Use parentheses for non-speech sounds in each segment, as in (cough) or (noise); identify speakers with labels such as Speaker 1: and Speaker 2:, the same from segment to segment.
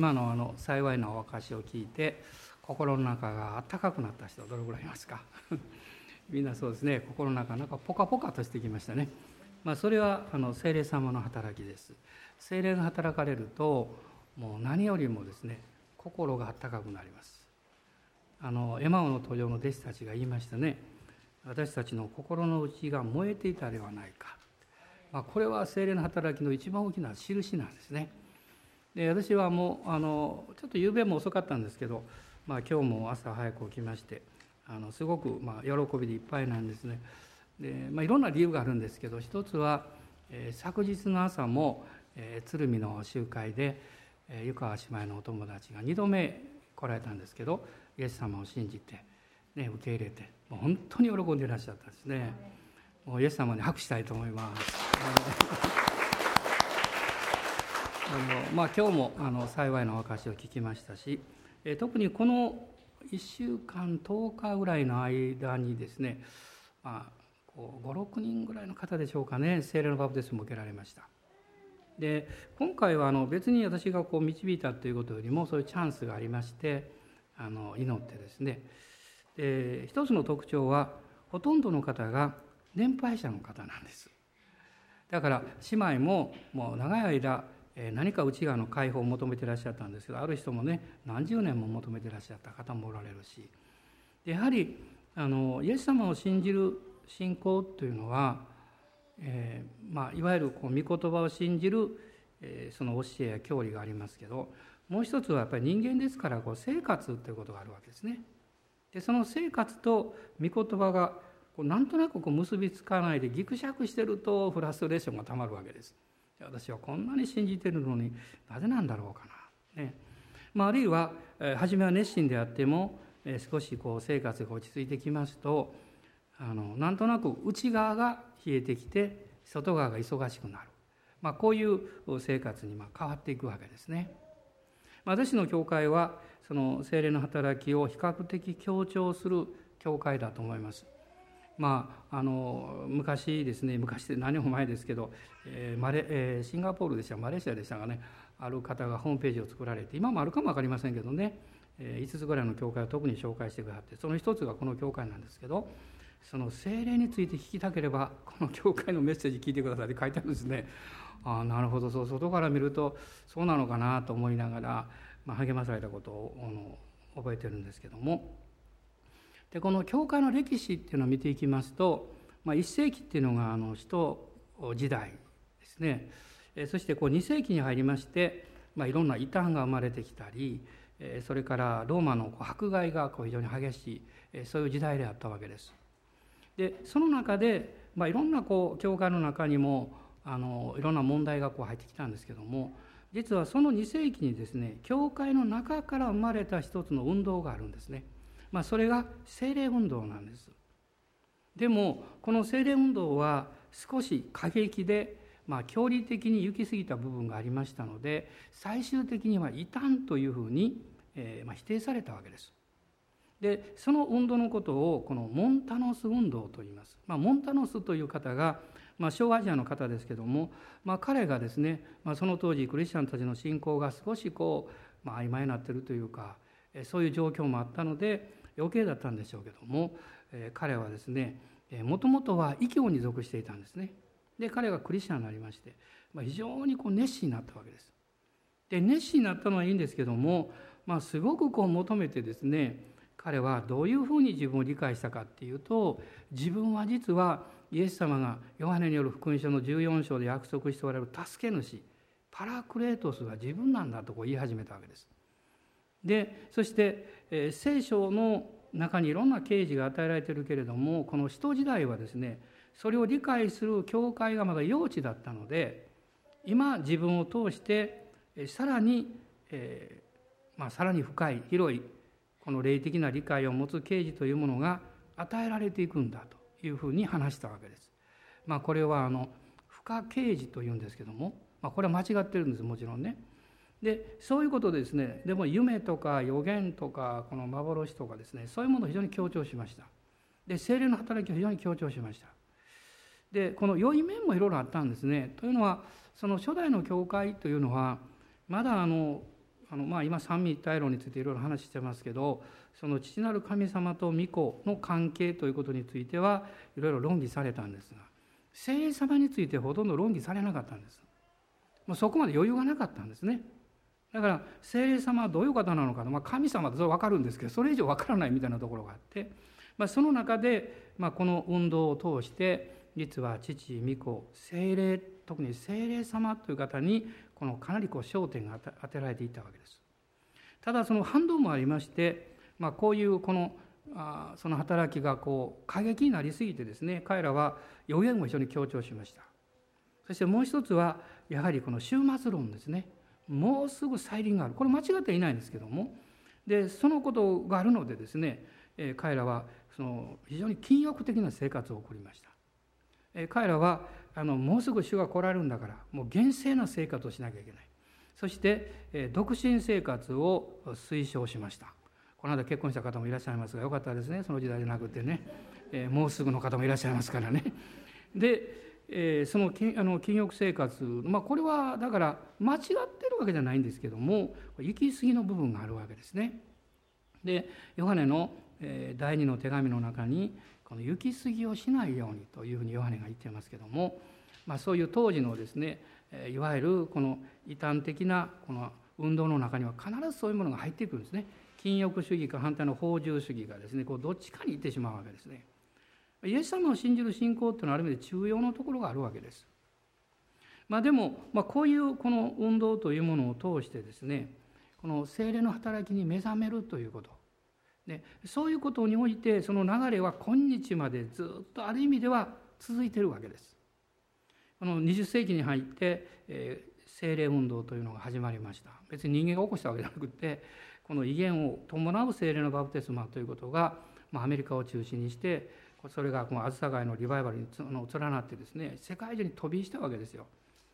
Speaker 1: 今のあの幸いなお証を聞いて心の中があったかくなった人どれぐらいいますか？(laughs) みんなそうですね。心の中なんかポカポカとしてきましたね、まあ、それはあの精霊様の働きです。精霊が働かれるともう何よりもですね心があったかくなります。あのエマオの登場の弟子たちが言いましたね。私たちの心の内が燃えていたではないか、まあ、これは精霊の働きの一番大きな印なんですね。で私はもうあのちょっと夕べも遅かったんですけど、まあ、今日も朝早く起きましてあのすごくまあ喜びでいっぱいなんですね。で、まあ、いろんな理由があるんですけど一つは、えー、昨日の朝も、えー、鶴見の集会で、えー、湯川姉妹のお友達が2度目来られたんですけどイエス様を信じて、ね、受け入れてもう本当に喜んでいらっしゃったんですね。もうイエス様に拍手したいと思いますあのまあ、今日もあの幸いの証を聞きましたし、え特にこの1週間10日ぐらいの間にですね、まあ、56人ぐらいの方でしょうかね精霊のバプテスマを受けられました。で今回はあの別に私がこう導いたということよりもそういうチャンスがありましてあの祈ってですね。で一つの特徴はほとんどの方が年配者の方なんです。だから姉妹ももう長い間何か内側の解放を求めていらっしゃったんですけどある人もね何十年も求めてらっしゃった方もおられるしやはりあのイエス様を信じる信仰というのは、えー、まあ、いわゆるこう御言葉を信じる、えー、その教えや教理がありますけどもう一つはやっぱり人間ですからこう生活ということがあるわけですね。でその生活と御言葉がこうなんとなくこう結びつかないでぎくしゃくしてるとフラストレーションがたまるわけです。私はこんなに信じてるのになぜなんだろうかな。ねまあ、あるいは初めは熱心であっても少しこう生活が落ち着いてきますとあのなんとなく内側が冷えてきて外側が忙しくなる、まあ、こういう生活にま変わっていくわけですね。私の教会はその精霊の働きを比較的強調する教会だと思います。まあ、あの昔ですね昔で何も前ですけど、えーマレえー、シンガポールでしたマレーシアでしたがねある方がホームページを作られて今もあるかも分かりませんけどね、えー、5つぐらいの教会を特に紹介してくださってその一つがこの教会なんですけどその精霊について聞きたければこの教会のメッセージ聞いてくださいって書いてあるんですね。あなるほどそう外から見るとそうなのかなと思いながら、まあ、励まされたことをあの覚えてるんですけども。でこの教会の歴史っていうのを見ていきますと、まあ、1世紀っていうのがあの使徒時代ですねそしてこう2世紀に入りまして、まあ、いろんな異端が生まれてきたりそれからローマの迫害がこう非常に激しいそういう時代であったわけです。でその中で、まあ、いろんなこう教会の中にもあのいろんな問題がこう入ってきたんですけども実はその2世紀にですね教会の中から生まれた一つの運動があるんですね。まあ、それが精霊運動なんです。でもこの精霊運動は少し過激で、まあ、距離的に行き過ぎた部分がありましたので最終的には異端というふうに、えー、まあ、否定されたわけです。でその運動のことをこのモンタノス運動と言います、まあ、モンタノスという方が、まあ、小アジアの方ですけども、まあ、彼がですね、まあ、その当時クリスチャンたちの信仰が少しこう、まあ、曖昧になっているというかそういう状況もあったので余計だったんでしょうけども、え彼はですねもともとは異教に属していたんですね。で彼がクリスチャンになりまして、まあ、非常にこう熱心になったわけです。で熱心になったのはいいんですけども、まあ、すごくこう求めてですね彼はどういうふうに自分を理解したかっていうと自分は実はイエス様がヨハネによる福音書の14章で約束しておられる助け主パラクレートスが自分なんだとこう言い始めたわけです。でそして、え、聖書の中にいろんな啓示が与えられているけれどもこの使徒時代はですねそれを理解する教会がまだ幼稚だったので今自分を通してさらに、えーまあ、さらに深い広いこの霊的な理解を持つ啓示というものが与えられていくんだというふうに話したわけです。まあ、これはあの不可啓示というんですけども、まあ、これは間違ってるんですもちろんね。でそういうことですね。でも夢とか予言とかこの幻とかですね。そういうものを非常に強調しました。で精霊の働きを非常に強調しました。でこの良い面もいろいろあったんですね。というのはその初代の教会というのはまだあのあのまあ、今三位一体論についていろいろ話してますけどその父なる神様と御子の関係ということについてはいろいろ論議されたんですが聖霊様についてほとんど論議されなかったんです。もうそこまで余裕がなかったんですね。だから聖霊様はどういう方なのかまあ、神様ってそれ分かるんですけどそれ以上分からないみたいなところがあって、まあ、その中で、まあ、この運動を通して実は父御子聖霊特に聖霊様という方にこのかなりこう焦点が当てられていったわけです。ただその反動もありまして、まあ、こういうこのあその働きがこう過激になりすぎてですね彼らは予言も非常に強調しました。そしてもう一つはやはりこの終末論ですね。もうすぐ再臨がある。これ間違ってはいないんですけども。でそのことがあるのでですね、え彼らはその非常に禁欲的な生活を送りました、え彼らはあのもうすぐ主が来られるんだからもう厳正な生活をしなきゃいけない。そして、え独身生活を推奨しました。この間結婚した方もいらっしゃいますがよかったですね。その時代じゃなくてね、えもうすぐの方もいらっしゃいますからね。でえー、そのあの禁欲生活、まあ、これはだから間違ってるわけじゃないんですけども行き過ぎの部分があるわけですね。でヨハネの、えー、第二の手紙の中にこの行き過ぎをしないようにというふうにヨハネが言ってますけども、まあ、そういう当時のですねいわゆるこの異端的なこの運動の中には必ずそういうものが入ってくるんですね。禁欲主義か反対の法獣主義がですねこうどっちかに行ってしまうわけですね。イエス様を信じる信仰っていうのはある意味で重要なところがあるわけです。まあ、でも、まあ、こういうこの運動というものを通してですねこの精霊の働きに目覚めるということでそういうことにおいてその流れは今日までずっとある意味では続いているわけです。この20世紀に入って、えー、精霊運動というのが始まりました別に人間が起こしたわけじゃなくてこの威厳を伴う精霊のバプテスマということが、まあ、アメリカを中心にしてそれがこの梓街のリバイバルにの連なってですね世界中に飛びしたわけですよ。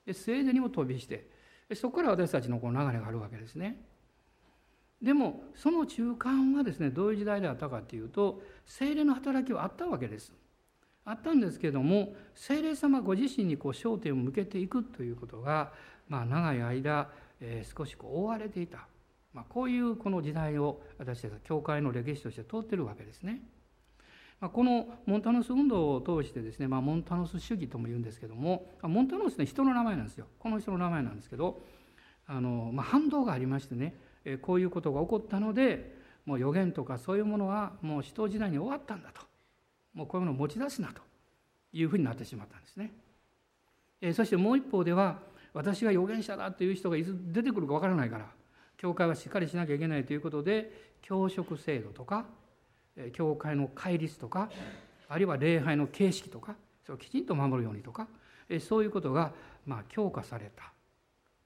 Speaker 1: でスウェーデンにも飛びしてそこから私たちのこの流れがあるわけですね。でもその中間はですねどういう時代であったかというと精霊の働きはあったわけです。あったんですけども精霊様ご自身にこう焦点を向けていくということが、まあ、長い間、えー、少しこう覆われていた、まあ、こういうこの時代を私たちは教会の歴史として通ってるわけですね。まこのモンタノス運動を通してですね、まあ、モンタノス主義とも言うんですけどもモンタノスね人の名前なんですよ。この人の名前なんですけどあの、まあ、反動がありましてねこういうことが起こったのでもう予言とかそういうものはもう使徒時代に終わったんだと。もうこういうものを持ち出すなと。いうふうになってしまったんですね。えそしてもう一方では私が預言者だという人がいつ出てくるかわからないから教会はしっかりしなきゃいけないということで教職制度とか教会の戒律とかあるいは礼拝の形式とかそれをきちんと守るようにとかそういうことがまあ強化された、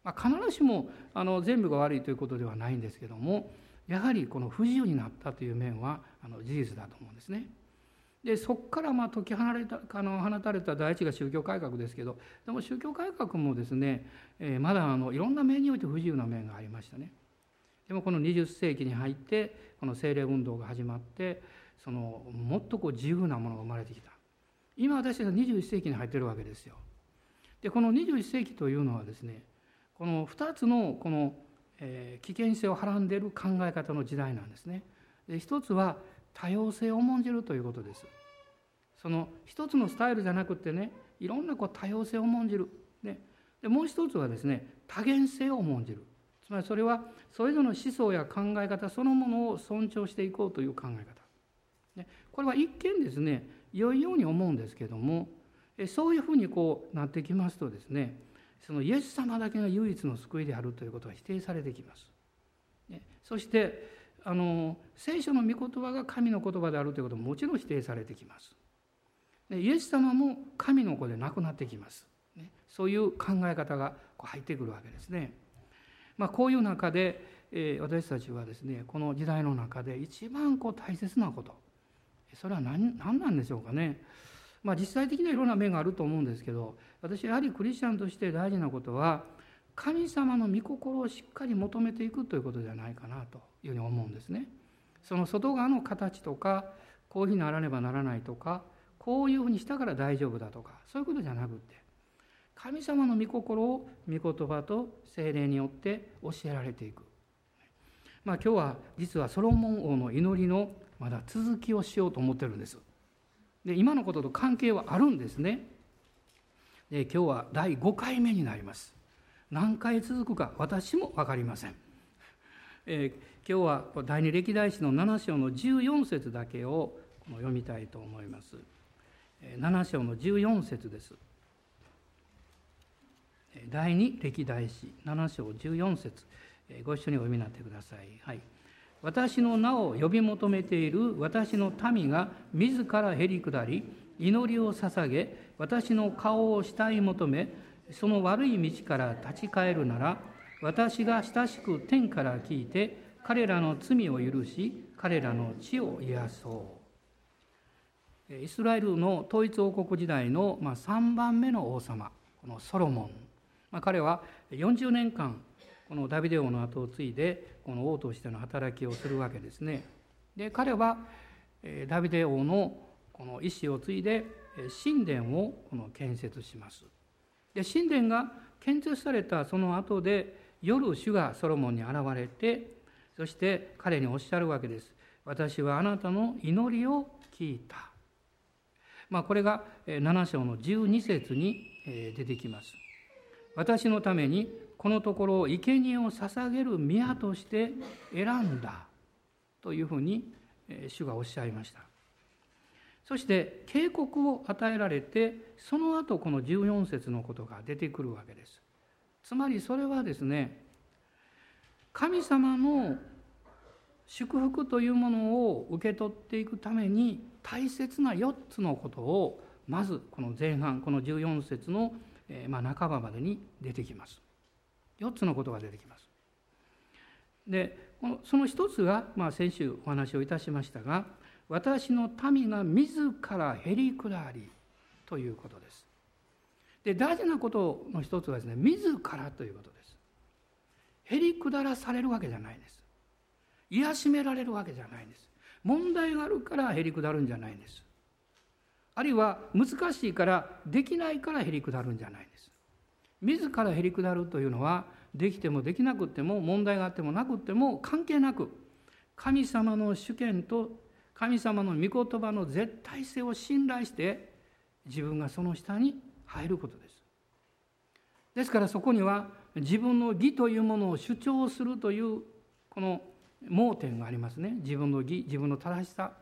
Speaker 1: まあ、必ずしもあの全部が悪いということではないんですけどもやはりこの不自由になったという面はあの事実だと思うんですね。でそこからまあ解き放れたあの放たれた第一が宗教改革ですけどでも宗教改革もですね、えー、まだあのいろんな面において不自由な面がありましたね。でもこの20世紀に入ってこの精霊運動が始まってそのもっとこう自由なものが生まれてきた今私たちは21世紀に入ってるわけですよ。でこの21世紀というのはですねこの2つのこの、え、危険性をはらんでいる考え方の時代なんですね。で一つは多様性を重んじるということです。その一つのスタイルじゃなくてねいろんなこう多様性を重んじる。ね、でもう一つはですね多元性を重んじる。まりそれはそれぞれの思想や考え方そのものを尊重していこうという考え方これは一見ですね良いように思うんですけどもそういうふうにこうなってきますとですねそのイエス様だけが唯一の救いであるということが否定されてきます。そしてあの聖書の御言葉が神の言葉であるということももちろん否定されてきます。イエス様も神の子でなくなってきます。そういう考え方が入ってくるわけですね。まあ、こういう中で、えー、私たちはですねこの時代の中で一番こう大切なことそれは何何なんでしょうかね。まあ、実際的にはいろんな面があると思うんですけど私やはりクリスチャンとして大事なことは神様の御心をしっかり求めていくということじゃないかなというふうに思うんですね。その外側の形とかこういうふうにならねばならないとかこういうふうにしたから大丈夫だとかそういうことじゃなくて神様の御心を御言葉と精霊によって教えられていくまあ、今日は実はソロモン王の祈りのまだ続きをしようと思ってるんです。で今のことと関係はあるんですね。で今日は第5回目になります。何回続くか私も分かりません。えー、今日は第二歴代史の7章の14節だけを読みたいと思います。7章の14節です。第二歴代史7章14節ご一緒にお読みになってください。はい、私の名を呼び求めている私の民が自らへり下り祈りを捧げ私の顔を慕い求めその悪い道から立ち返るなら私が親しく天から聞いて彼らの罪を許し彼らの地を癒そう。イスラエルの統一王国時代の3番目の王様このソロモン、まあ、彼は40年間このダビデ王の後を継いでこの王としての働きをするわけですね。で彼はダビデ王のこの意思を継いで神殿をこの建設します。で神殿が建設されたその後で夜主がソロモンに現れてそして彼におっしゃるわけです。私はあなたの祈りを聞いた。まあ、これが7章の12節に出てきます。私のためにこのところを生贄を捧げる宮として選んだというふうに主がおっしゃいました。そして警告を与えられてその後この14節のことが出てくるわけです。つまりそれはですね神様の祝福というものを受け取っていくために大切な4つのことをまずこの前半この14節のま半ばまでに出てきます。4つのことが出てきます。でその一つが、まあ、先週お話をいたしましたが私の民が自らへり下りということです。で大事なことの一つはですね自らということです。へり下らされるわけじゃないんです。癒しめられるわけじゃないんです。問題があるからへり下るんじゃないんです。あるいは難しいからできないからへり下るんじゃないんです。自らへり下るというのはできてもできなくても問題があってもなくても関係なく神様の主権と神様の御言葉の絶対性を信頼して自分がその下に入ることです。ですからそこには自分の義というものを主張するというこの盲点がありますね自分の義自分の正しさ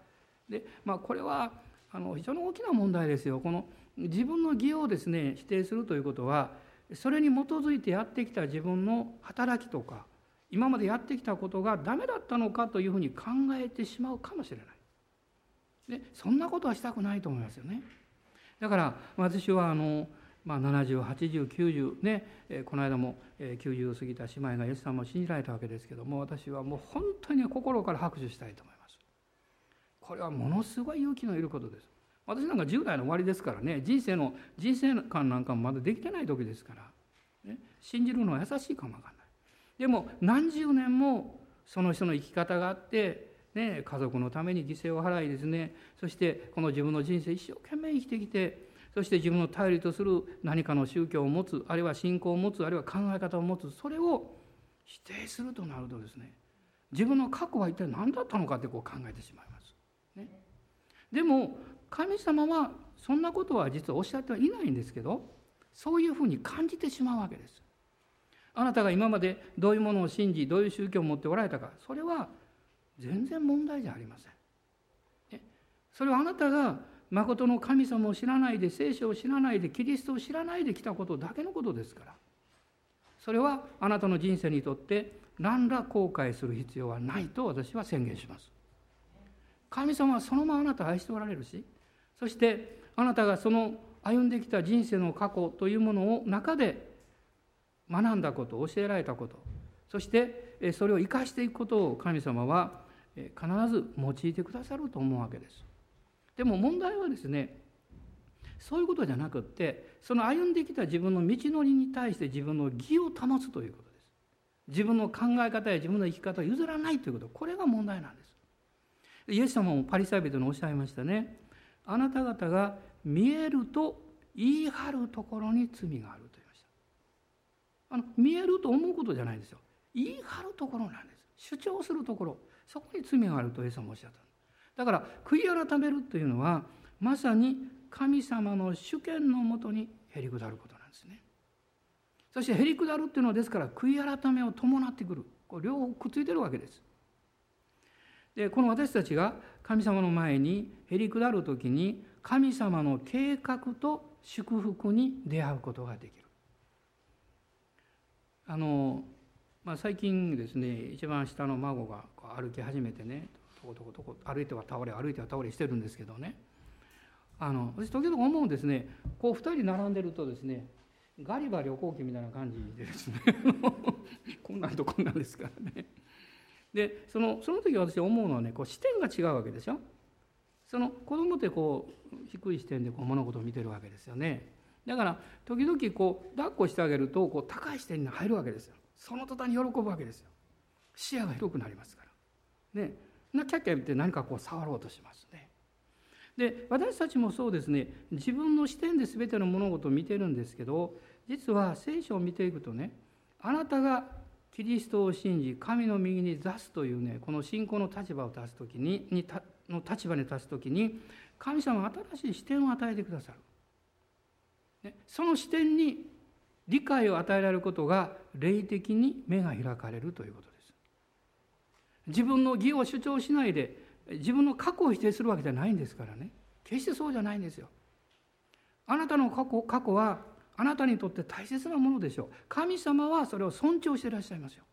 Speaker 1: で、まあ、これはあの非常に大きな問題ですよ。この自分の義をですね否定するということはそれに基づいてやってきた自分の働きとか今までやってきたことがダメだったのかというふうに考えてしまうかもしれない。でそんなことはしたくないと思いますよね。だから私はあの、まあ、708090ねこの間も90過ぎた姉妹がイエス様を信じられたわけですけども私はもう本当に心から拍手したいと思います。これはものすごい勇気のいることです。私なんか10代の終わりですからね人生の人生観なんかもまだできてない時ですから、ね、信じるのは優しいかもわかんない。でも何十年もその人の生き方があって、ね、家族のために犠牲を払いですね。そしてこの自分の人生一生懸命生きてきてそして自分の頼りとする何かの宗教を持つあるいは信仰を持つあるいは考え方を持つそれを否定するとなるとですね自分の過去は一体何だったのかってこう考えてしまいます。ね、でも神様はそんなことは実はおっしゃってはいないんですけどそういうふうに感じてしまうわけです。あなたが今までどういうものを信じどういう宗教を持っておられたかそれは全然問題じゃありません。それはあなたが誠の神様を知らないで聖書を知らないでキリストを知らないで来たことだけのことですからそれはあなたの人生にとって何ら後悔する必要はないと私は宣言します。神様はそのままあなたを愛しておられるしそしてあなたがその歩んできた人生の過去というものを中で学んだこと教えられたことそしてそれを生かしていくことを神様は必ず用いてくださると思うわけです。でも問題はですねそういうことじゃなくってその歩んできた自分の道のりに対して自分の義を保つということです。自分の考え方や自分の生き方を譲らないということこれが問題なんです。イエス様もパリサイ人におっしゃいましたね。あなた方が見えると言い張るところに罪があると言いました。あの見えると思うことじゃないんですよ。言い張るところなんです。主張するところ。そこに罪があるとイエス様おっしゃった。だから悔い改めるというのはまさに神様の主権のもとにへり下ることなんですね。そしてへり下るっていうのはですから悔い改めを伴ってくる。これ両方くっついてるわけです。でこの私たちが神様の前にへり下る時に神様の計画と祝福に出会うことができる。あの、まあ、最近ですね一番下の孫が歩き始めてねとことことこ歩いては倒れ歩いては倒れしてるんですけどね。あの私時々思うんですねこう2人並んでるとですねガリバ旅行記みたいな感じでですね (laughs) こんなんとこんなんですからね。でそのその時私思うのはねこう視点が違うわけでしょ。その子供ってこう低い視点でこう物事を見てるわけですよね。だから時々こう抱っこしてあげるとこう高い視点に入るわけですよ。その途端に喜ぶわけですよ。視野が広くなりますから。ね。なキャッキャ言って何かこう触ろうとしますね。で私たちもそうですね。自分の視点で全ての物事を見てるんですけど実は聖書を見ていくとねあなたがキリストを信じ神の右に座すというねこの信仰の立場を立つ時ににの立場に立つ時に神様は新しい視点を与えてくださる、ね、その視点に理解を与えられることが霊的に目が開かれるということです。自分の義を主張しないで自分の過去を否定するわけじゃないんですからね。決してそうじゃないんですよ。あなたの過去過去はあなたにとって大切なものでしょう。神様はそれを尊重していらっしゃいますよ。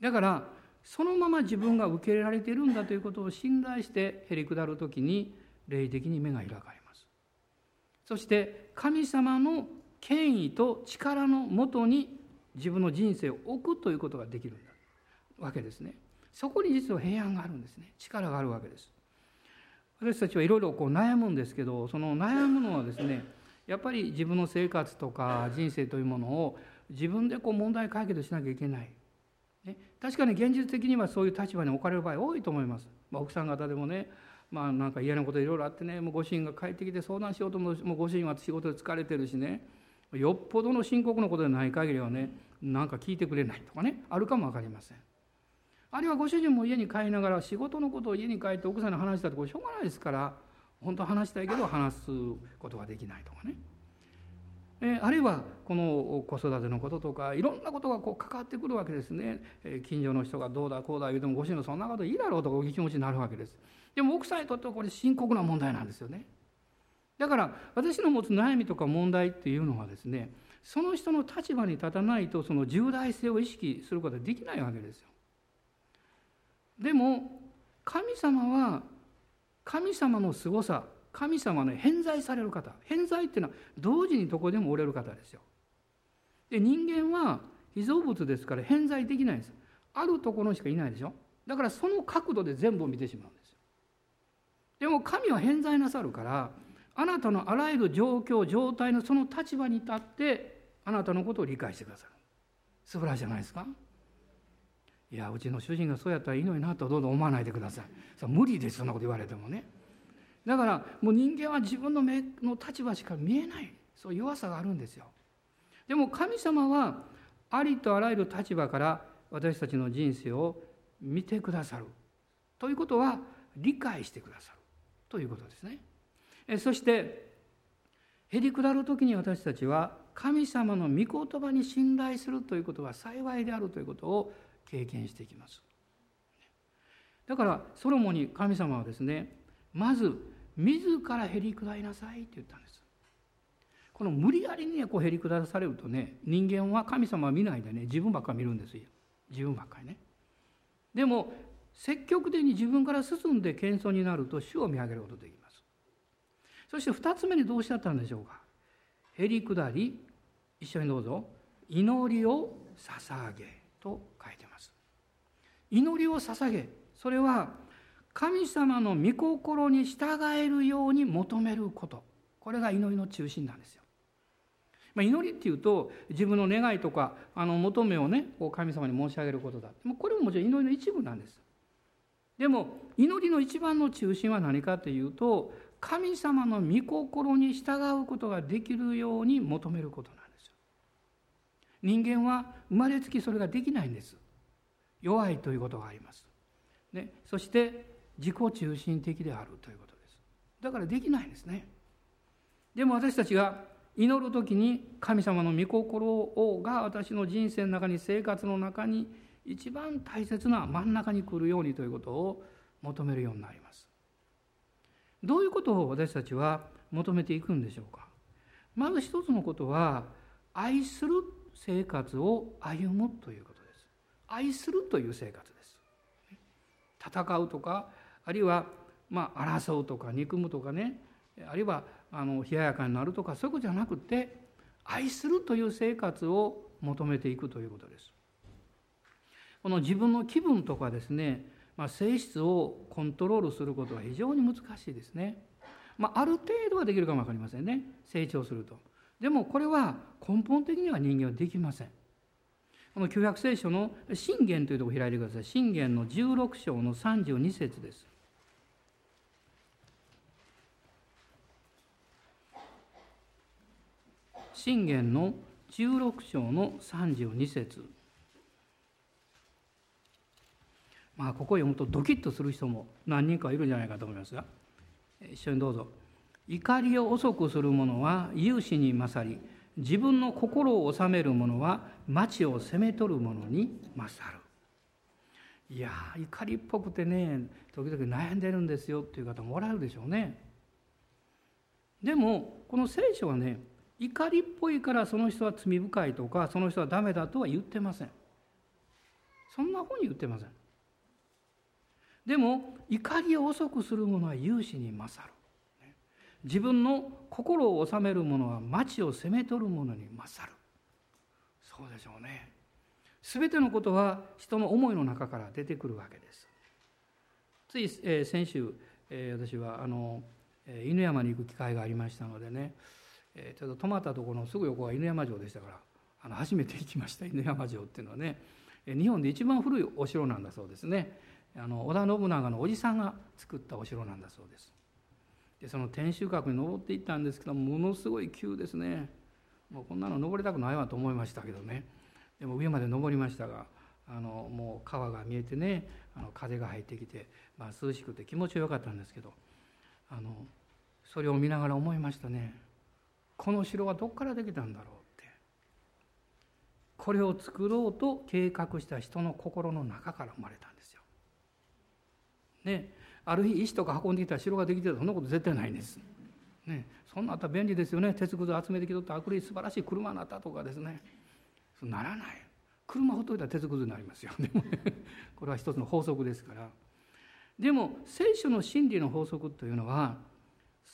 Speaker 1: だからそのまま自分が受け入れられているんだということを信頼してへり下る時に霊的に目が開かれます。そして神様の権威と力のもとに自分の人生を置くということができるんだ。わけですね。そこに実は平安があるんですね。力があるわけです。私たちはいろいろこう悩むんですけどその悩むのはですねやっぱり自分の生活とか人生というものを自分でこう問題解決しなきゃいけない、ね、確かに現実的にはそういう立場に置かれる場合多いと思います、まあ、奥さん方でもねまあなんか嫌なこといろいろあってねもうご主人が帰ってきて相談しようとももうご主人は仕事で疲れてるしねよっぽどの深刻なことでない限りはねなんか聞いてくれないとかねあるかも分かりません。あるいはご主人も家に帰りながら仕事のことを家に帰って奥さんに話したってこれしょうがないですから本当は話したいけど話すことができないとかね。あるいはこの子育てのこととかいろんなことがこう関わってくるわけですね、近所の人がどうだこうだ言うてもご主人のそんなこといいだろうとかお気持ちになるわけです。でも奥さんにとってはこれ深刻な問題なんですよね。だから私の持つ悩みとか問題っていうのはですねその人の立場に立たないとその重大性を意識することはできないわけですよ。でも神様は神様の凄さ神様の偏在される方。偏在っていうのは同時にどこでもおれる方ですよ。で人間は被造物ですから偏在できないんです。あるところしかいないでしょ。だからその角度で全部を見てしまうんですよ。でも神は偏在なさるからあなたのあらゆる状況状態のその立場に立ってあなたのことを理解してくださる。素晴らしいじゃないですか。いやうちの主人がそうやったらいいのになとどうぞ思わないでくださいそ無理ですそんなこと言われてもねだからもう人間は自分の目の立場しか見えないそう弱さがあるんですよ。でも神様はありとあらゆる立場から私たちの人生を見てくださる。ということは理解してくださる。ということですね。そしてへり下る時に私たちは神様の御言葉に信頼するということが幸いであるということを経験していきます。だからソロモンに神様はですねまず自らへり下りなさいって言ったんです。この無理やりにこうへり下されるとね人間は神様は見ないでね自分ばっかり見るんですよ。自分ばっかりね。でも積極的に自分から進んで謙遜になると主を見上げることができます。そして2つ目にどうしゃったんでしょうか。へり下り一緒にどうぞ。祈りを捧げと祈りを捧げそれは神様の御心に従えるように求めることこれが祈りの中心なんですよ。まあ、祈りっていうと自分の願いとかあの求めをねこう神様に申し上げることだこれももちろん祈りの一部なんです。でも祈りの一番の中心は何かというと神様の御心に従うことができるように求めることなんですよ。人間は生まれつきそれができないんです。弱いということがあります。ね、そして自己中心的であるということです。だからできないんですね。でも私たちが祈る時に神様の御心をが私の人生の中に生活の中に一番大切な真ん中に来るようにということを求めるようになります。どういうことを私たちは求めていくんでしょうか。まず一つのことは愛する生活を歩むということです。愛するという生活です。戦うとかあるいはまあ争うとか憎むとかねあるいはあの冷ややかになるとかそういうことじゃなくて愛するという生活を求めていくということです。この自分の気分とかですね、まあ、性質をコントロールすることは非常に難しいですね。まあ、ある程度はできるかも分かりませんね成長すると。でもこれは根本的には人間はできません。この旧約聖書の信玄というところを開いてください。信玄の16章の32節です。信玄の16章の32節まあここを読むとドキッとする人も何人かいるんじゃないかと思いますが一緒にどうぞ怒りを遅くする者は勇士に勝り自分の心を治める者は町を攻め取る者に勝る。いや怒りっぽくてね時々悩んでるんですよっていう方もおられるでしょうね。でもこの聖書はね怒りっぽいからその人は罪深いとかその人はダメだとは言ってません。そんなふうに言ってません。でも怒りを遅くする者は勇士に勝る。自分の心を治める者は町を攻め取る者に勝る。そうでしょうね。全てのことは人の思いの中から出てくるわけです。つい、えー、先週、えー、私はあの、えー、犬山に行く機会がありましたのでねえー、ちょっと泊まったところのすぐ横が犬山城でしたからあの初めて行きました。犬山城っていうのはね日本で一番古いお城なんだそうですね。あの織田信長のおじさんが作ったお城なんだそうです。でその天守閣に登っていったんですけどものすごい急ですね。もうこんなの登りたくないわと思いましたけどね。でも上まで登りましたがあのもう川が見えてねあの風が入ってきて、まあ、涼しくて気持ちよかったんですけどあのそれを見ながら思いましたね。この城はどこからできたんだろうって。これを作ろうと計画した人の心の中から生まれたんですよ。ね。ある日石とか運んできた城ができてたそんなこと絶対ないんです。ね、そんなあったら便利ですよね。鉄くず集めてきとったあくり素晴らしい車になったとかですね。そうならない。車ほっといたら鉄くずになりますよ。でも、(laughs) これは一つの法則ですから。でも聖書の真理の法則というのは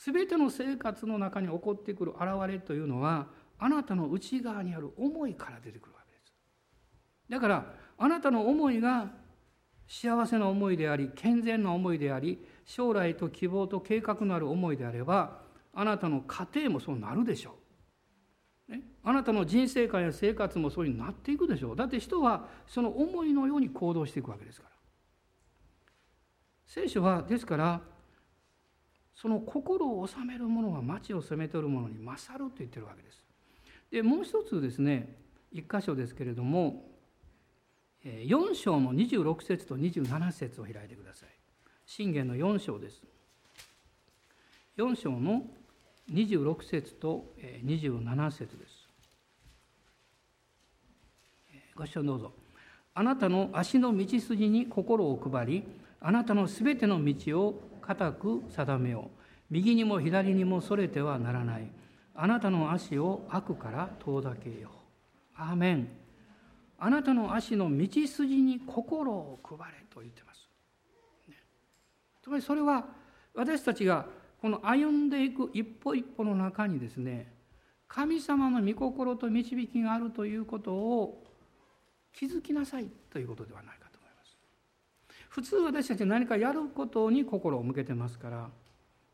Speaker 1: 全ての生活の中に起こってくる現れというのはあなたの内側にある思いから出てくるわけです。だからあなたの思いが幸せな思いであり健全な思いであり将来と希望と計画のある思いであればあなたの家庭もそうなるでしょう、ね、あなたの人生観や生活もそうになっていくでしょう。だって人はその思いのように行動していくわけですから。聖書はですからその心を治める者が町を攻め取る者に勝ると言ってるわけです。でもう一つですね一箇所ですけれども4章の26節と27節を開いてください。信玄の4章です。4章の26節と27節です。ご一緒どうぞ。あなたの足の道筋に心を配り、あなたのすべての道を固く定めよう右にも左にもそれてはならないあなたの足を悪から遠ざけようアーメンあなたの足の道筋に心を配れと言ってます、ね、つまりそれは私たちがこの歩んでいく一歩一歩の中にですね神様の御心と導きがあるということを気づきなさいということではないかと思います。普通私たち何かやることに心を向けてますから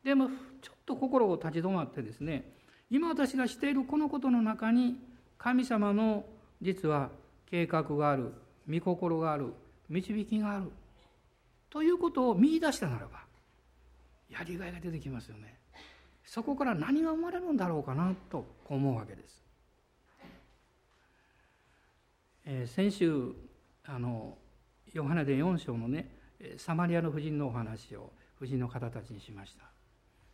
Speaker 1: でもちょっと心を立ち止まってですね今私がしているこのことの中に神様の実は計画がある御心がある導きがあるということを見いだしたならばやりがいが出てきますよね。そこから何が生まれるんだろうかなと思うわけです、えー、先週あのヨハネで4章のねサマリアの婦人のお話を婦人の方たちにしました。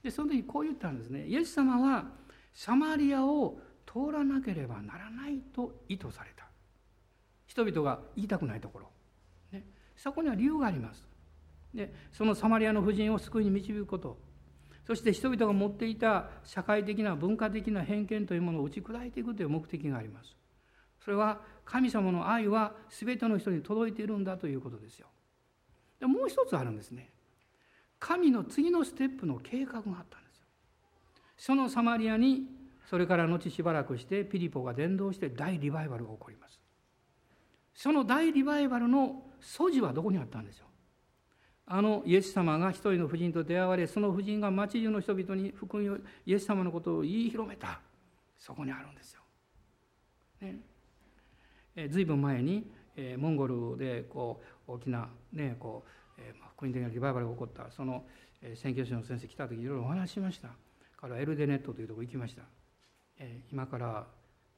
Speaker 1: でその時こう言ったんですね。イエス様はサマリアを通らなければならないと意図された。人々が言いたくないところ、ね、そこには理由があります。でそのサマリアの婦人を救いに導くこと。そして人々が持っていた社会的な文化的な偏見というものを打ち砕いていくという目的があります。それは神様の愛は全ての人に届いているんだということですよ。でもう一つあるんですね。神の次のステップの計画があったんですよ。そのサマリアにそれから後しばらくしてピリポが伝道して大リバイバルが起こります。その大リバイバルの素地はどこにあったんでしょう？あのイエス様が一人の婦人と出会われその婦人が町中の人々に福音をイエス様のことを言い広めた。そこにあるんですよ。ね、えずいぶん前に、えモンゴルでこう大きな、ねこうえ福音的なリバイバルが起こった。その、え宣教師の先生来た時いろいろお話ししました。彼はエルデネットというとこ行きました、え今から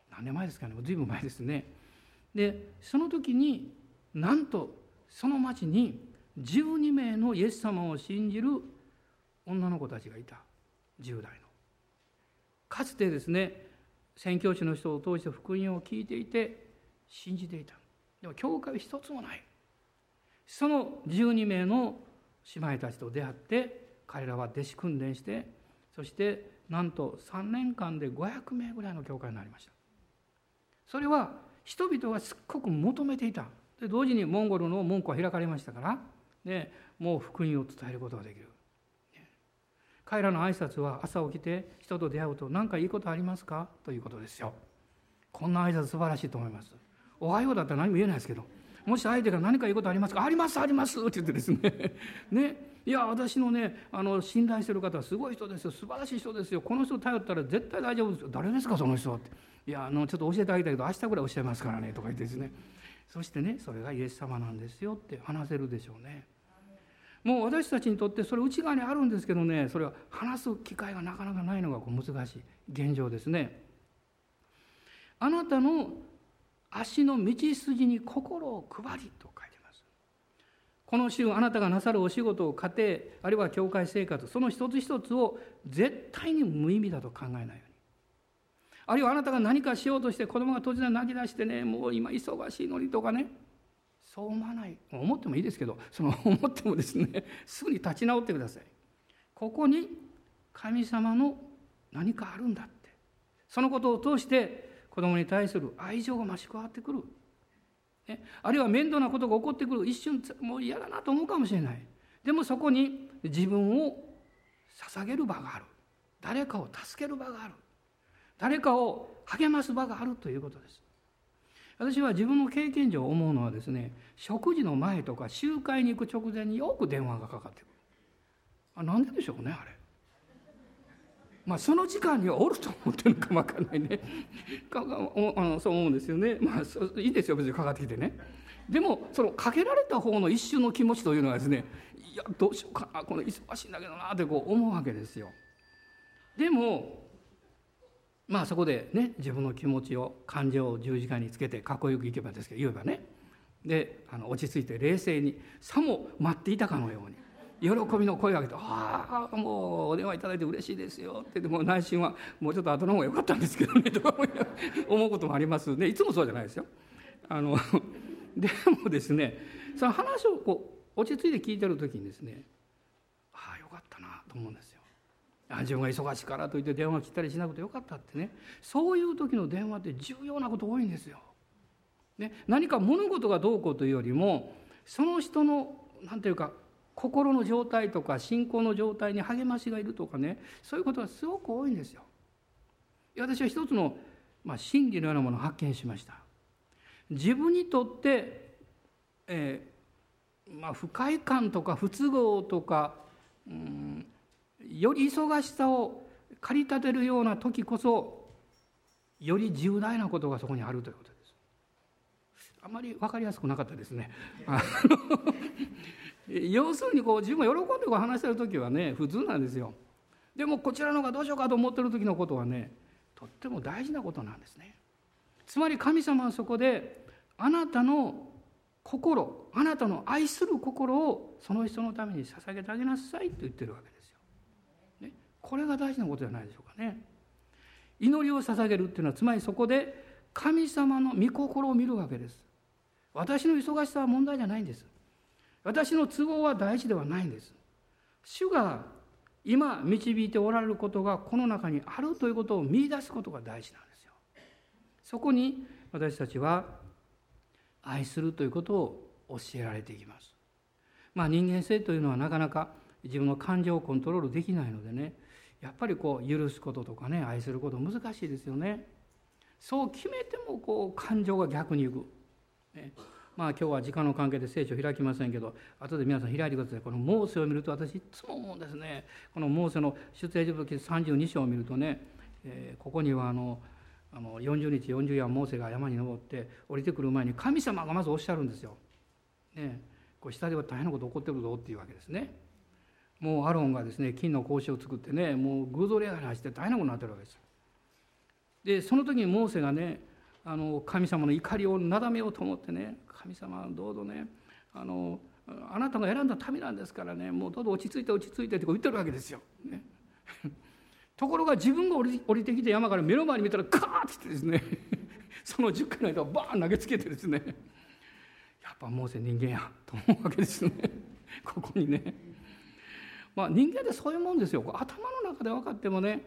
Speaker 1: 何年前ですかね？ずいぶん前ですね。でその時になんとその町に12名のイエス様を信じる女の子たちがいた。10代の。かつてですね宣教師の人を通して福音を聞いていて信じていた。でも教会は一つもない。その12名の姉妹たちと出会って彼らは弟子訓練してそしてなんと3年間で500名ぐらいの教会になりました。それは人々がすっごく求めていた。で同時にモンゴルの門戸は開かれましたからでもう福音を伝えることができる。彼らの挨拶は朝起きて人と出会うと何かいいことありますか？ということですよ。こんな挨拶素晴らしいと思います。おはようだったら何も言えないですけどもし相手が何かいいことありますか？ありますありますって言ってですね。ね。いや私のねあの信頼してる方はすごい人ですよ。素晴らしい人ですよ。この人頼ったら絶対大丈夫ですよ。誰ですかその人って。いやあのちょっと教えてあげたけど明日ぐらい教えますからねとか言ってですね。そしてねそれがイエス様なんですよって話せるでしょうね。もう私たちにとってそれ内側にあるんですけどねそれは話す機会がなかなかないのがこう難しい現状ですね。あなたの足の道筋に心を配りと書いてこの週あなたがなさるお仕事を家庭あるいは教会生活その一つ一つを絶対に無意味だと考えないように。あるいはあなたが何かしようとして子供が突然泣き出してねもう今忙しいのにとかね。そう思わない。思ってもいいですけどその思ってもですねすぐに立ち直ってください。ここに神様の何かあるんだって。そのことを通して子供に対する愛情が増し加わってくる、ね、あるいは面倒なことが起こってくる一瞬もう嫌だなと思うかもしれない。でもそこに自分を捧げる場がある。誰かを助ける場がある。誰かを励ます場があるということです。私は自分の経験上思うのはですね食事の前とか集会に行く直前によく電話がかかってくる。あなんででしょうねあれ。まあその時間にはおると思ってるのかも分かんないね。(laughs) かあのそう思うんですよね。まあいいですよ別にかかってきてね。でもそのかけられた方の一瞬の気持ちというのはですねいやどうしようかな。この忙しいんだけどなってこう思うわけですよ。でもまあそこでね自分の気持ちを感情を十字架につけてかっこよくいけばですけど言えばね。であの落ち着いて冷静にさも待っていたかのように。喜びの声を上げて「ああもうお電話いただいて嬉しいですよ」ってでも内心はもうちょっと後の方が良かったんですけどねとか思うこともありますねいつもそうじゃないですよ。あの (laughs) でもですねその話をこう落ち着いて聞いてる時にですねああよかったなと思うんですよ。自分が忙しいからといって電話切ったりしなくてよかったってねそういう時の電話って重要なこと多いんですよ。ね、何か物事がどうこうというよりもその人の何ていうか心の状態とか信仰の状態に励ましがいるとかねそういうことがすごく多いんですよ。私は一つの、まあ、真理のようなものを発見しました。自分にとって、えーまあ、不快感とか不都合とかうんより忙しさを駆り立てるような時こそより重大なことがそこにあるということです。あまり分かりやすくなかったですね。要するにこう自分が喜んでこう話してる時はね普通なんですよ。でもこちらの方がどうしようかと思ってる時のことはねとっても大事なことなんですね。つまり神様はそこであなたの心あなたの愛する心をその人のために捧げてあげなさいと言ってるわけですよ。ね、これが大事なことじゃないでしょうかね。祈りを捧げるっていうのはつまりそこで神様の御心を見るわけです。私の忙しさは問題じゃないんです。私の都合は大事ではないんです。主が今導いておられることがこの中にあるということを見出すことが大事なんですよ。そこに私たちは愛するということを教えられていきます。まあ人間性というのはなかなか自分の感情をコントロールできないのでねやっぱりこう許すこととかね愛すること難しいですよね。そう決めてもこう感情が逆にいく。ね、まあ今日は時間の関係で聖書を開きませんけど後で皆さん開いてくださいこのモーセを見ると私いつも思うんですねこのモーセの出エジプト記32章を見るとね、えー、ここにはあのあの40日40夜モーセが山に登って降りてくる前に神様がまずおっしゃるんですよ。ね、こう下では大変なこと起こってるぞっていうわけですね。もうアロンがですね金の格子を作ってねもう偶像礼拝に走って大変なことになってるわけです。でその時にモーセがねあの神様の怒りをなだめようと思ってね神様どうぞねあのあなたが選んだ民なんですからねもうどうぞ落ち着いて落ち着いてって言ってるわけですよ。ね、(laughs) ところが自分が降り降りてきて山から目の前に見たらカーッてですね (laughs) その10回の間をバーン投げつけてですね (laughs) やっぱモーセ人間やと思うわけですねここにね。まあ人間ってそういうもんですよ頭の中で分かってもね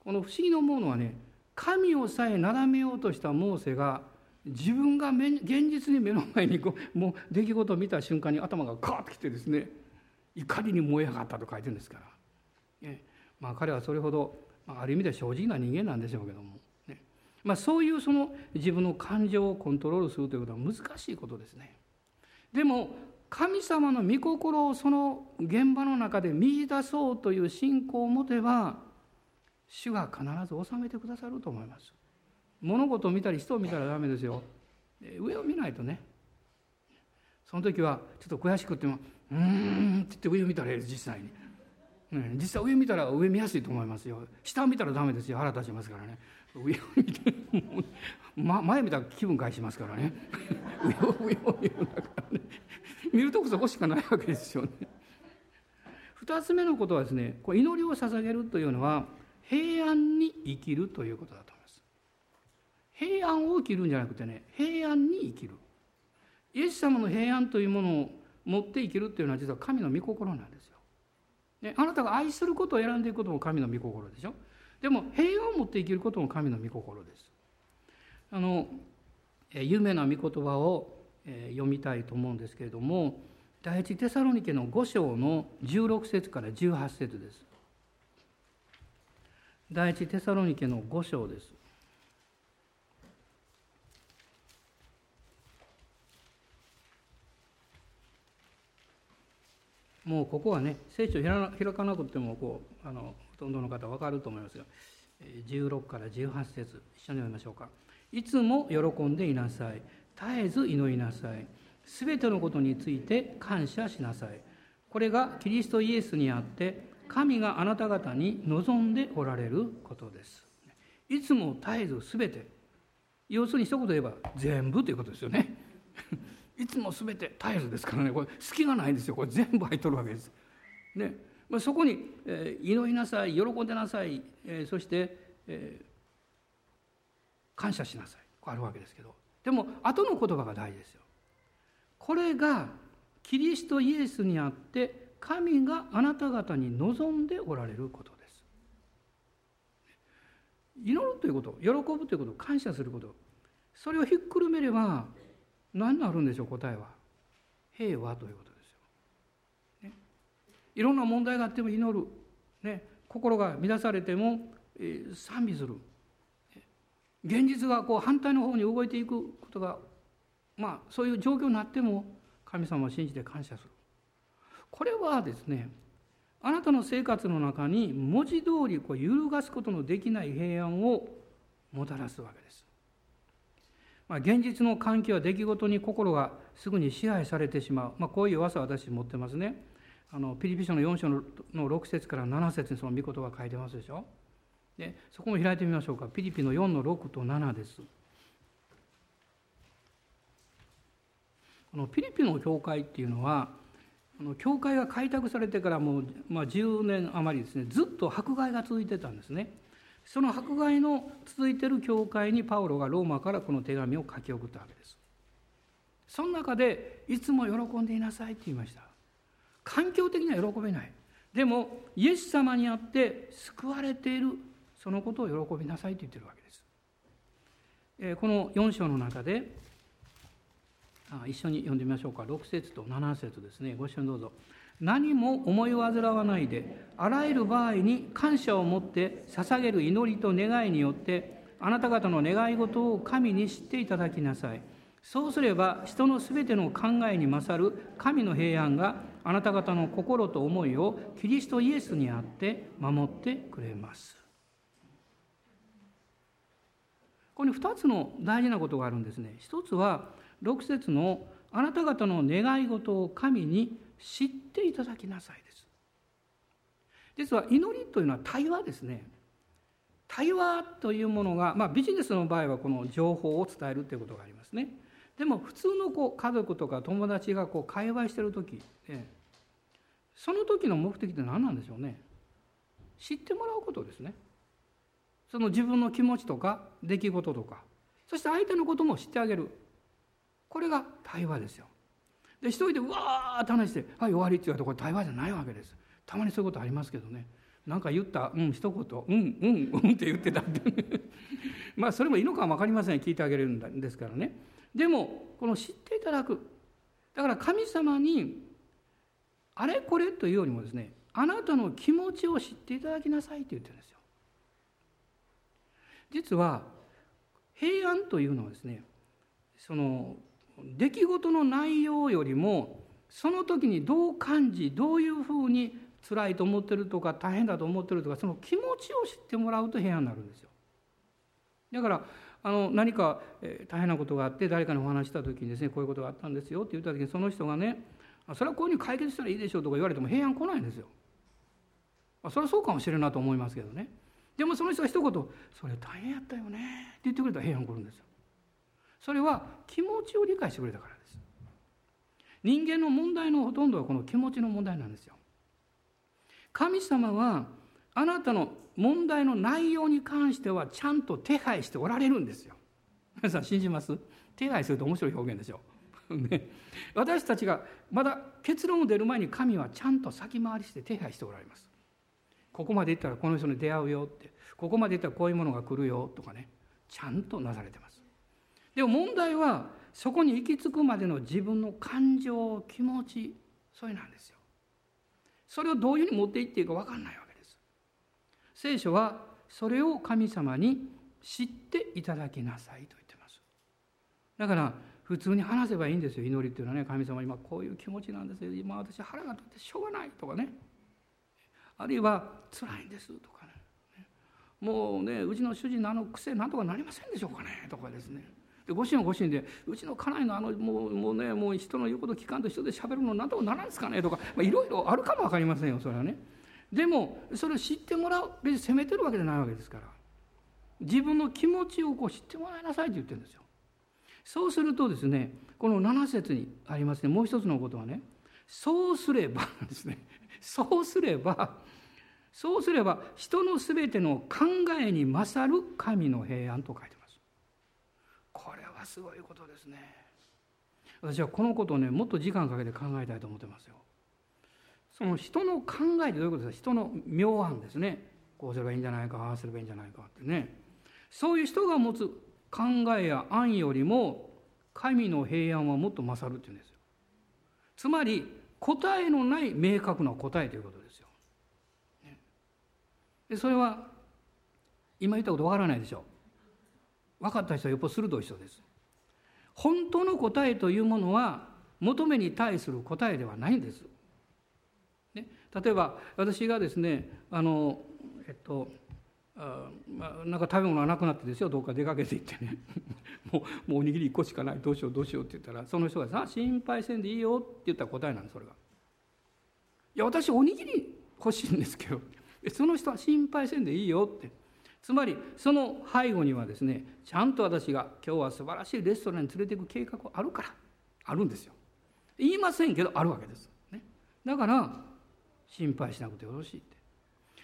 Speaker 1: この不思議な思うのはね神をさえなだめようとしたモーセが自分が現実に目の前にもう出来事を見た瞬間に頭がカーッときてですね怒りに燃え上がったと書いてるんですから、ね、まあ彼はそれほど、まあ、ある意味では正直な人間なんでしょうけども、ね。まあ、そういうその自分の感情をコントロールするということは難しいことですね。でも神様の御心をその現場の中で見出そうという信仰を持てば主が必ず収めてくださると思います。物事を見たり人を見たらダメですよ。上を見ないとね。その時はちょっと悔しくっても「うーん」って言って上を見たらええ実際に、ね、実際上見たら上見やすいと思いますよ。下を見たらダメですよ。腹立ちますからね。上を見て、ま、前見たら気分返しますからね。上を上を見るだからね。見るとこそこしかないわけですよね。二つ目のことはですねこ祈りを捧げるというのは平安に生きるということだと思います。平安を生きるんじゃなくてね平安に生きる。イエス様の平安というものを持って生きるっていうのは実は神の御心なんですよ、ね、あなたが愛することを選んでいくことも神の御心でしょ。でも平安を持って生きることも神の御心です。あの有名な御言葉を読みたいと思うんですけれども第一テサロニケの5章の16節から18節です。第一テサロニケの5章です。もうここはね聖書開かなくてもこうあのほとんどの方分かると思いますが16から18節一緒に読みましょうか。いつも喜んでいなさい。絶えず祈りなさい。すべてのことについて感謝しなさい。これがキリストイエスにあって神があなた方に望んでおられることです。いつも絶えず全て要するに一言言えば全部ということですよね。(laughs) いつも全て絶えずですからねこれ隙がないんですよこれ全部入っとるわけです。ねまあ、そこに、えー、祈りなさい喜んでなさい、えー、そして、えー、感謝しなさいこあるわけですけどでも後の言葉が大事ですよ。これがキリストイエスにあって神があなた方に望んでおられることです。祈るということ喜ぶということ感謝すること。それをひっくるめれば何になるんでしょう答えは。平和ということですよ。ね、いろんな問題があっても祈る、ね、心が乱されても、えー、賛美する。現実がこう反対の方に動いていくことがまあそういう状況になっても神様を信じて感謝する。これはですねあなたの生活の中に文字通りこう揺るがすことのできない平安をもたらすわけです。まあ、現実の環境や出来事に心がすぐに支配されてしまう、まあ、こういう噂を私持ってますね。あのピリピ書の4章の6節から7節にその御言葉書いてますでしょ。でそこも開いてみましょうか。ピリピの4の6と7です。このピリピの教会っていうのは教会が開拓されてからもう、まあ、10年余りですねずっと迫害が続いてたんですね。その迫害の続いてる教会にパウロがローマからこの手紙を書き送ったわけです。その中でいつも喜んでいなさいって言いました。環境的には喜べない。でもイエス様にあって救われている。そのことを喜びなさいと言ってるわけです。この4章の中で一緒に読んでみましょうか6節と7節ですねご一緒にどうぞ何も思い煩わないであらゆる場合に感謝を持って捧げる祈りと願いによってあなた方の願い事を神に知っていただきなさいそうすれば人のすべての考えに勝る神の平安があなた方の心と思いをキリストイエスにあって守ってくれます。ここに2つの大事なことがあるんですね。一つは6節のあなた方の願い事を神に知っていただきなさいです。実は祈りというのは対話ですね。対話というものが、まあ、ビジネスの場合はこの情報を伝えるということがありますね。でも普通のこう家族とか友達がこう会話してる時、ね、その時の目的って何なんでしょうね知ってもらうことですねその自分の気持ちとか出来事とかそして相手のことも知ってあげるこれが対話ですよ。で一人でうわーって話して「はい終わり」って言われたこれ対話じゃないわけです。たまにそういうことありますけどね。なんか言ったうん一言うんうんうんって言ってたって。(laughs) まあそれもいいのかは分かりません。聞いてあげるんですからね。でもこの知っていただく。だから神様にあれこれというよりもですねあなたの気持ちを知っていただきなさいと言ってるんですよ。実は平安というのはですねその出来事の内容よりもその時にどう感じどういうふうに辛いと思ってるとか大変だと思ってるとかその気持ちを知ってもらうと平安になるんですよだからあの何か大変なことがあって誰かにお話した時にですねこういうことがあったんですよって言った時にその人がねそれはこういうふうに解決したらいいでしょうとか言われても平安来ないんですよ。それはそうかもしれんなと思いますけどね。でもその人が一言「それ大変やったよね」って言ってくれたら平安来るんですよ。それは気持ちを理解してくれたからです。人間の問題のほとんどはこの気持ちの問題なんですよ。神様はあなたの問題の内容に関してはちゃんと手配しておられるんですよ。皆さん信じます？手配すると面白い表現でしょ。(laughs) ね、私たちがまだ結論を出る前に神はちゃんと先回りして手配しておられます。ここまで行ったらこの人に出会うよってここまで行ったらこういうものが来るよとかねちゃんとなされてます。でも問題はそこに行き着くまでの自分の感情気持ちそれなんですよ。それをどういうふうに持っていっていいか分かんないわけです。聖書はそれを神様に知っていただきなさいと言ってます。だから普通に話せばいいんですよ。祈りっていうのはね。神様今こういう気持ちなんですよ。今私腹が立ってしょうがないとかね。あるいは辛いんですとかね。もうねうちの主人のあの癖なんとかなりませんでしょうかね。とかですね。でご主人はご主人でうちの家内のあのもうもうねもう人の言うこと聞かんと人で喋るのなんとかならんすかねとかいろいろあるかも分かりませんよそれはね。でもそれを知ってもらう別に責めてるわけじゃないわけですから。自分の気持ちをこう知ってもらいなさいって言ってるんですよ。そうするとですねこの7節にありますねもう一つのことはねそうすればですね。そうすればそうすれば人のすべての考えに勝る神の平安と書いてますごいことですね。私はこのことをねもっと時間かけて考えたいと思ってますよ。その人の考えってどういうことですか？人の妙案ですね。こうすればいいんじゃないかああすればいいんじゃないかってね。そういう人が持つ考えや案よりも神の平安はもっと勝るっていうんですよ。つまり答えのない明確な答えということですよ、でそれは今言ったことわからないでしょ。分かった人はよっぽど鋭い人です。本当の答えというものは求めに対する答えではないんです、ね、例えば私がですねあのえっとあまあ、なんか食べ物がなくなってですよどっか出かけて行ってね。(laughs) もうもうおにぎり1個しかない。どうしようどうしようって言ったらその人がさ「心配せんでいいよ」って言ったら答えなんですそれが。いや私おにぎり欲しいんですけど。その人は心配せんでいいよって。つまりその背後にはですねちゃんと私が今日は素晴らしいレストランに連れていく計画あるからあるんですよ。言いませんけどあるわけです、ね、だから心配しなくてよろしいって。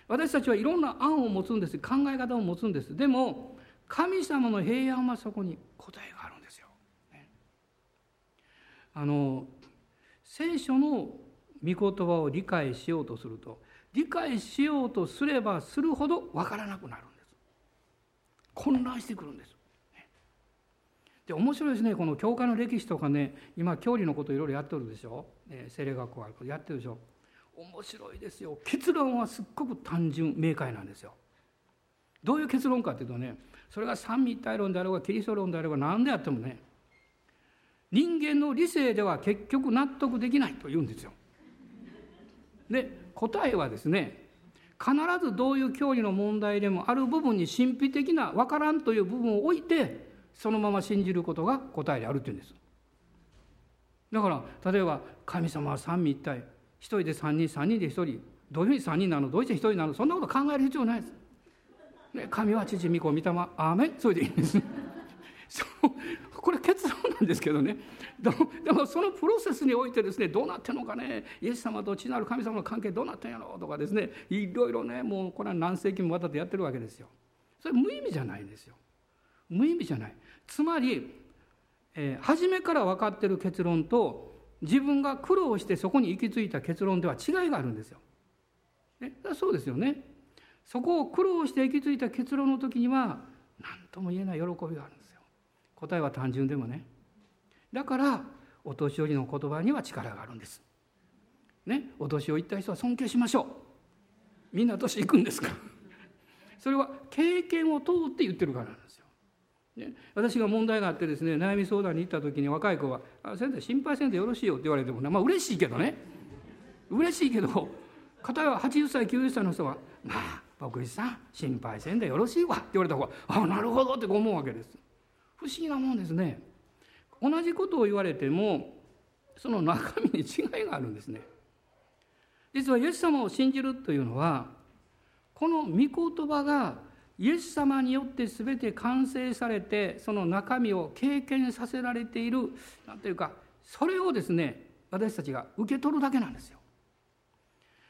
Speaker 1: 私たちはいろんな案を持つんです。考え方を持つんです。でも神様の平安はそこに答えがあるんですよ、ね、あの聖書の御言葉を理解しようとすると理解しようとすればするほど分からなくなるんです。混乱してくるんです。で面白いですね。この教会の歴史とかね今教理のこといろいろやってるでしょ、ね、精霊学校やってるでしょ。面白いですよ。結論はすっごく単純明快なんですよ。どういう結論かっていうとねそれが三位一体論であればキリスト論であれば何であってもね人間の理性では結局納得できないと言うんですよ。で答えはですね必ずどういう教義の問題でもある部分に神秘的な分からんという部分を置いてそのまま信じることが答えであるっていうんです。だから例えば神様は三位一体一人で三人三人で一人どういうふうに三人なの？どうして一人なの？そんなこと考える必要ないです。ね、神は父御子御霊アーメンそれでいいんです。これ結論なんですけどねでもそのプロセスにおいてですねどうなってんのかねイエス様と父なる神様の関係どうなってんやろとかですねいろいろねもうこれは何世紀もわたってやってるわけですよ。それ無意味じゃないんですよ。無意味じゃない。つまり、えー、初めから分かってる結論と自分が苦労してそこに行き着いた結論では違いがあるんですよ。ね、そうですよね。そこを苦労して行き着いた結論の時には何とも言えない喜びがあるんです。答えは単純でもね。だからお年寄りの言葉には力があるんです。ね、お年を言った人は尊敬しましょう。みんな年いくんですからそれは経験を通って言ってるからなんですよ。ね、私が問題があってですね悩み相談に行った時に若い子は「先生心配せんでよろしいよ」って言われてもねまあ嬉しいけどね嬉しいけど片や80歳90歳の人は「まあ牧師さん心配せんでよろしいわ」って言われた方が「あなるほど」って思うわけです不思議なもんですね同じことを言われてもその中身に違いがあるんですね実はイエス様を信じるというのはこの御言葉がイエス様によって全て完成されてその中身を経験させられている何ていうかそれをですね私たちが受け取るだけなんですよ。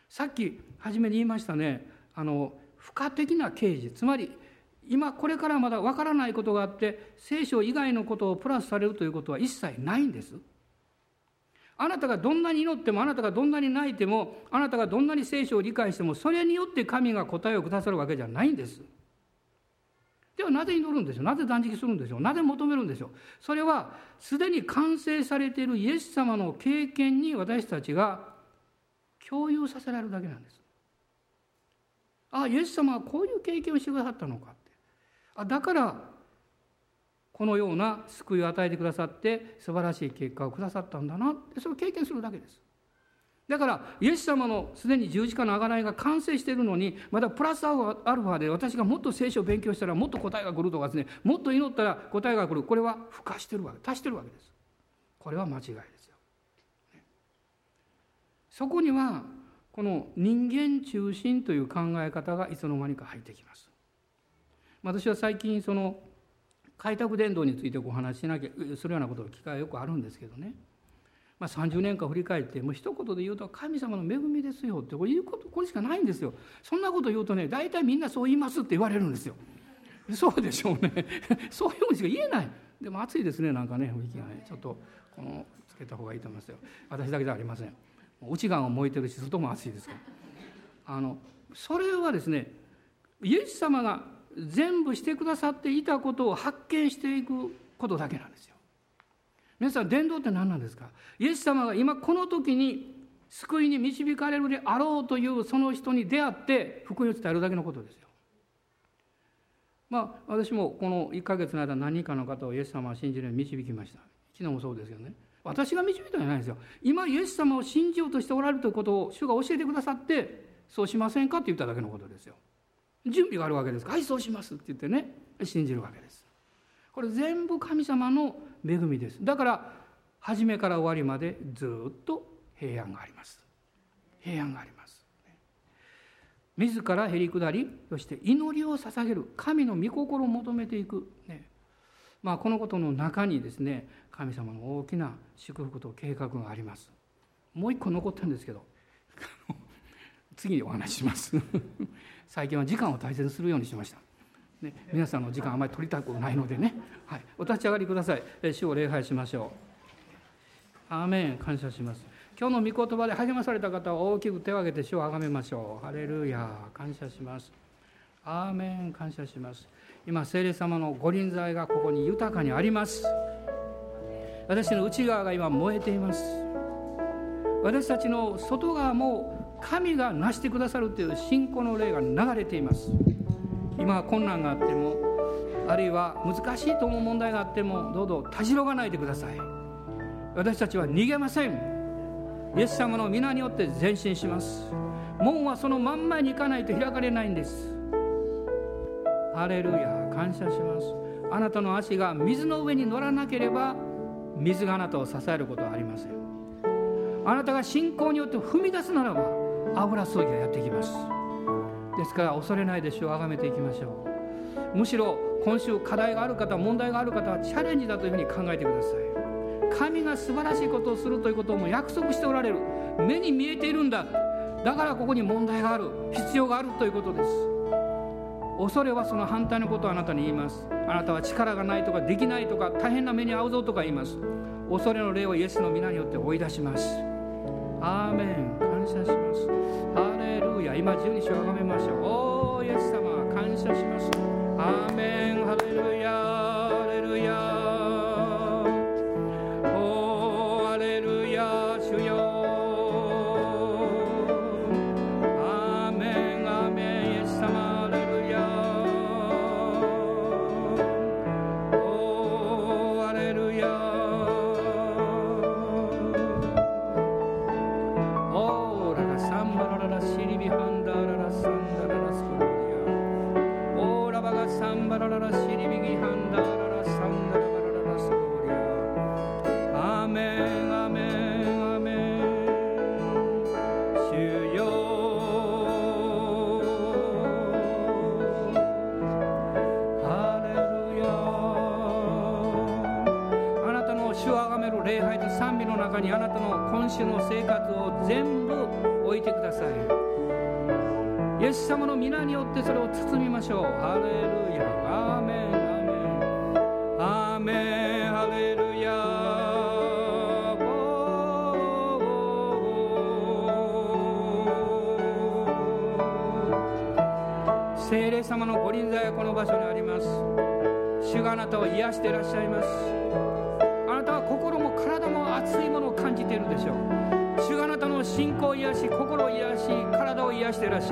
Speaker 1: さっき初めに言いましたねあの付加的な啓示つまり今これからまだわからないことがあって聖書以外のことをプラスされるということは一切ないんです。あなたがどんなに祈ってもあなたがどんなに泣いてもあなたがどんなに聖書を理解してもそれによって神が答えをくださるわけじゃないんです。ではなぜ祈るんでしょう？なぜ断食するんでしょう？なぜ求めるんでしょう？それはすでに完成されているイエス様の経験に私たちが共有させられるだけなんです。ああイエス様はこういう経験をしてくださったのかあだからこのような救いを与えてくださって素晴らしい結果をくださったんだな。ってそれを経験するだけです。だからイエス様のすでに十字架の贖いが完成しているのにまだプラスアルファで私がもっと聖書を勉強したらもっと答えが来るとかですね。もっと祈ったら答えが来る。これは付加してるわけ足してるわけです。これは間違いですよ、そこにはこの人間中心という考え方がいつの間にか入ってきます。私は最近その開拓伝道についてお話ししなきゃするようなことの機会がよくあるんですけどね。まあ、30年間振り返ってもう一言で言うと神様の恵みですよってこれ言うことこれしかないんですよ。そんなこと言うとね大体みんなそう言いますって言われるんですよ。そうでしょうね。(laughs) そういうふうにしか言えない。でも暑いですねなんかね雰囲気がね。ちょっとこのつけた方がいいと思いますよ。私だけじゃありません。内側も燃えてるし外も暑いですから。あのそれはですねイエス様が全部してくださっていたことを発見していくことだけなんですよ皆さん伝道って何なんですか？イエス様が今この時に救いに導かれるであろうというその人に出会って福音を伝えるだけのことですよ。まあ私もこの1ヶ月の間何人かの方をイエス様は信じるように導きました。昨日もそうですけどね。私が導いたんじゃないんですよ。今イエス様を信じようとしておられるということを主が教えてくださってそうしませんかって言っただけのことですよ。準備があるわけですか。ら、はい、そうしますって言ってね、信じるわけです。これ全部神様の恵みです。だから初めから終わりまでずっと平安があります。平安があります。自らへり下りそして祈りを捧げる。神の御心を求めていく、ね、まあ、このことの中にですね神様の大きな祝福と計画があります。もう一個残ってるんですけど。(laughs) 次にお話しします。(laughs) 最近は時間を大切にするようにしました。ね、皆さんの時間あまり取りたくないのでね、はい、お立ち上がりください。主を礼拝しましょう。アーメン。感謝します。今日の御言葉で励まされた方は大きく手を挙げて主をあがめましょう。ハレルヤ感謝します。アーメン。感謝します。今聖霊様のご臨在がここに豊かにあります。私の内側が今燃えています。私たちの外側も神が成してくださるという信仰の霊が流れています。今は困難があってもあるいは難しいと思う問題があってもどうぞたじろがないでください。私たちは逃げません。イエス様の皆によって前進します。門はその真ん前に行かないと開かれないんです。ハレルヤ感謝します。あなたの足が水の上に乗らなければ水があなたを支えることはありません。あなたが信仰によって踏み出すならば油注ぎがやってきます。ですから恐れないでしょう。崇めていきましょう。むしろ今週課題がある方問題がある方はチャレンジだというふうに考えてください。神が素晴らしいことをするということをも約束しておられる。目に見えているんだ。だからここに問題がある。必要があるということです。恐れはその反対のことをあなたに言います。あなたは力がないとかできないとか大変な目に遭うぞとか言います。恐れの霊をイエスの皆によって追い出します。アーメン。感謝します。ハレルヤ。今十二章をあがめましょう。おーイエス様感謝します。アーメン。ハレルヤ。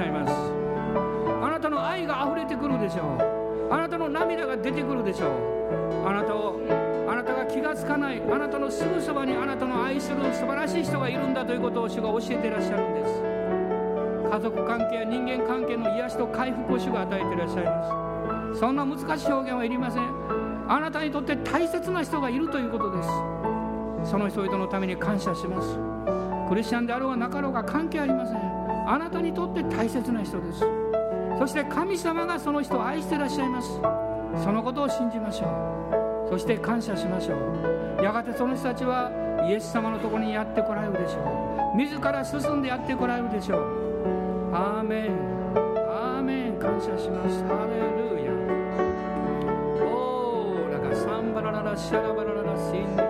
Speaker 1: しゃいます。あなたの愛が溢れてくるでしょう。あなたの涙が出てくるでしょう。あなたをあなたが気がつかないあなたのすぐそばにあなたの愛する素晴らしい人がいるんだということを主が教えていらっしゃるんです。家族関係や人間関係の癒しと回復を主が与えていらっしゃいます。そんな難しい表現はいりません。あなたにとって大切な人がいるということです。その人々のために感謝します。クリスチャンであろうがなかろうが関係ありません。あなたにとって大切な人です。そして神様がその人を愛していらっしゃいます。そのことを信じましょう。そして感謝しましょう。やがてその人たちはイエス様のところにやってこられるでしょう。自ら進んでやってこられるでしょう。アーメン。アーメン。感謝します。ハレルヤ。オーラがサンバラララシャラバラララシンデリビハン